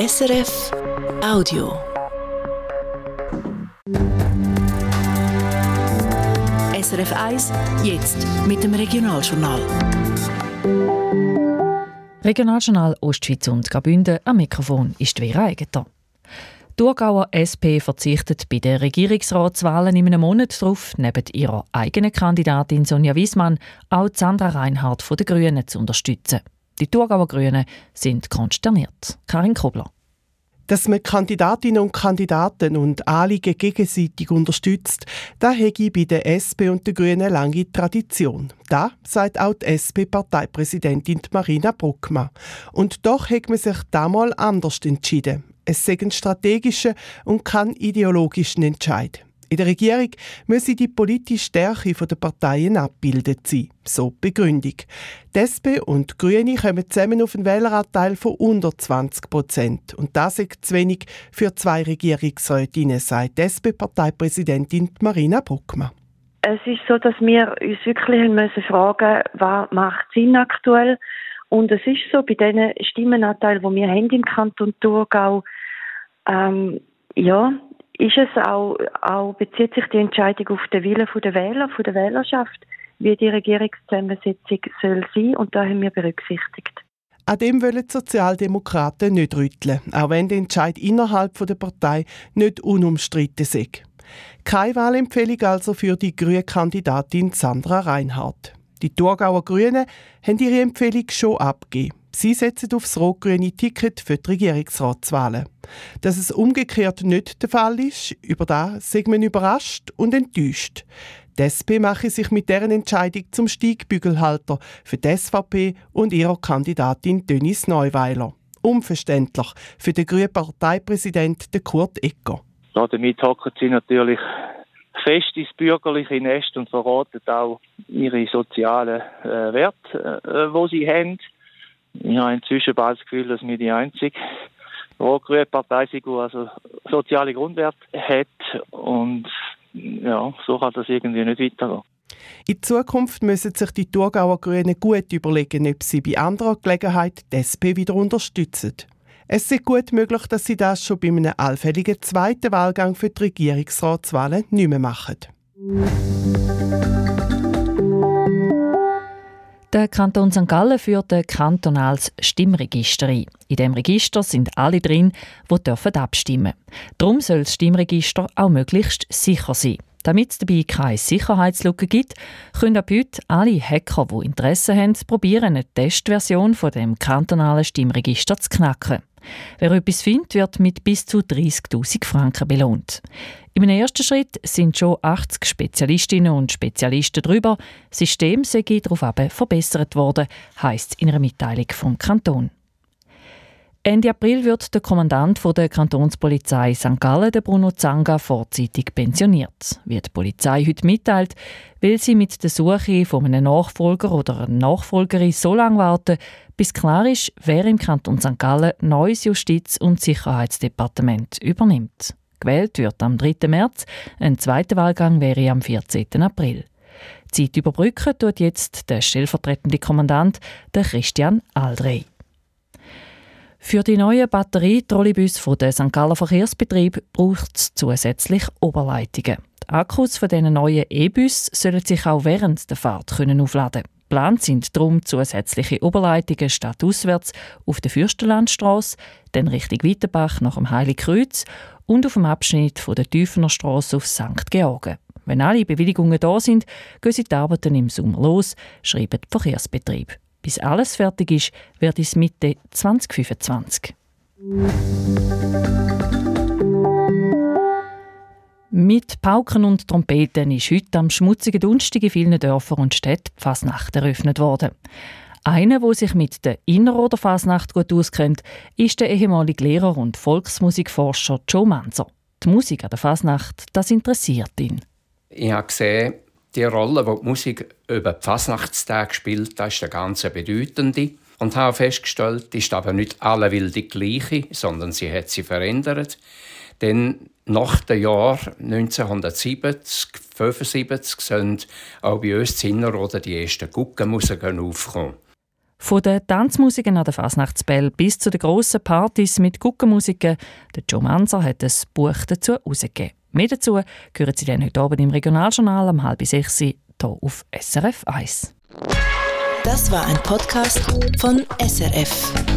SRF Audio. SRF 1, jetzt mit dem Regionaljournal. Regionaljournal Ostschweiz und Graubünden am Mikrofon ist Vera. Die Thurgauer SP verzichtet bei den Regierungsratswahlen in einem Monat darauf, neben ihrer eigenen Kandidatin Sonja Wiesmann auch Sandra Reinhardt von den Grünen zu unterstützen. Die Thurgauer Grünen sind konsterniert. Karin Kobler. Dass man Kandidatinnen und Kandidaten und Anliegen gegenseitig unterstützt, da hätte bei der SP und den Grünen lange Tradition. Da sagt auch die SP-Parteipräsidentin Marina Bruckmann. Und doch hat man sich damals anders entschieden. Es sei ein strategischer und kein ideologischer Entscheid. In der Regierung müsse die politische Stärke der Parteien abgebildet sein. So die Begründung. Die SP und die Grüne kommen zusammen auf einen Wähleranteil von unter 20 Prozent. Und das ist zu wenig für zwei Regierungsrätinnen, sagt die SP-Parteipräsidentin Marina Bruckmann. Es ist so, dass wir uns wirklich müssen fragen was macht Sinn aktuell. Und es ist so, bei diesen Stimmenanteilen, die wir haben im Kanton Thurgau, ähm, ja, ist es auch, auch, bezieht sich die Entscheidung auf den Willen der Wähler, von der Wählerschaft, wie die Regierungszusammensetzung soll sein und da haben wir berücksichtigt. An dem wollen die Sozialdemokraten nicht rütteln, auch wenn der Entscheid innerhalb der Partei nicht unumstritten ist. Keine Wahlempfehlung also für die grüne Kandidatin Sandra Reinhardt. Die Thurgauer Grünen haben ihre Empfehlung schon abgegeben. Sie setzen aufs rot-grüne Ticket für die Regierungsratswahlen. Dass es umgekehrt nicht der Fall ist, über das sind wir überrascht und enttäuscht. Die SP mache sich mit deren Entscheidung zum Steigbügelhalter für die SVP und ihrer Kandidatin Dennis Neuweiler. Unverständlich für den grünen Parteipräsidenten Kurt Ecker. Ja, damit hocken sie natürlich fest ins bürgerliche Nest und verraten auch ihre sozialen äh, Werte, äh, wo sie haben. Ich habe inzwischen bald das Gefühl, dass wir die einzige rot-grüne Partei sind, die also soziale Grundwerte hat. Und ja, so kann das irgendwie nicht weitergehen. In Zukunft müssen sich die Thurgauer Grünen gut überlegen, ob sie bei anderer Gelegenheit die SP wieder unterstützen. Es ist gut möglich, dass sie das schon bei einem allfälligen zweiten Wahlgang für die Regierungsratswahlen nicht mehr machen. Der Kanton St. Gallen führt ein kantonales Stimmregister ein. In dem Register sind alle drin, die dürfen abstimmen. Darum soll das Stimmregister auch möglichst sicher sein. Damit es dabei keine Sicherheitslücke gibt, können ab heute alle Hacker, die Interesse haben, probieren, eine Testversion von dem kantonalen Stimmregister zu knacken. Wer etwas findet, wird mit bis zu 30.000 Franken belohnt. Im ersten Schritt sind schon 80 Spezialistinnen und Spezialisten drüber. Das System sei darauf verbessert worden, heisst in einer Mitteilung vom Kanton. Ende April wird der Kommandant der Kantonspolizei St. Gallen, Bruno Zanga, vorzeitig pensioniert. Wie die Polizei heute mitteilt, will sie mit der Suche von einem Nachfolger oder einer Nachfolgerin so lange warten, bis klar ist, wer im Kanton St. Gallen neues Justiz- und Sicherheitsdepartement übernimmt. Gewählt wird am 3. März, ein zweiter Wahlgang wäre am 14. April. Zeit überbrücken tut jetzt der stellvertretende Kommandant, der Christian Aldrey. Für die neuen Batterie-Trolleybus von der St. Galler Verkehrsbetrieb braucht es zusätzlich Oberleitungen. Die Akkus von diesen neuen E-Bus sollen sich auch während der Fahrt können aufladen Geplant sind darum zusätzliche Oberleitungen statt auswärts auf der Fürstenlandstraße, dann Richtung Weiterbach nach dem Heiligkreuz und auf dem Abschnitt von der Tiefener Straße auf St. Georgen. Wenn alle Bewilligungen da sind, gehen sie die Arbeiten im Sommer los, schreibt der Verkehrsbetrieb. Bis alles fertig ist, wird es Mitte 2025. Mit Pauken und Trompeten ist heute am schmutzigen Donnerstag in vielen Dörfern und Städten die Fasnacht eröffnet worden. Einer, der sich mit der Inner- oder Fasnacht gut auskennt, ist der ehemalige Lehrer und Volksmusikforscher Joe Manzer. Die Musik an der Fasnacht, das interessiert ihn. Ich habe gesehen, die Rolle, die die Musik über die Fasnachtstage spielt, das ist eine ganz bedeutende. Und habe festgestellt, ist aber nicht alle wilde gleiche, sondern sie hat sie verändert. Denn nach dem Jahr 1970, 1975 sind auch bei uns Zinner oder die ersten Guckenmusiken aufgekommen. Von den Tanzmusiken an der Fasnachtsbell bis zu den grossen Partys mit Guckenmusiken. Der Joe Manzer hat ein Buch dazu herausgegeben. Mehr dazu hören Sie dann heute Abend im Regionaljournal um halb sechs hier auf SRF 1. Das war ein Podcast von SRF.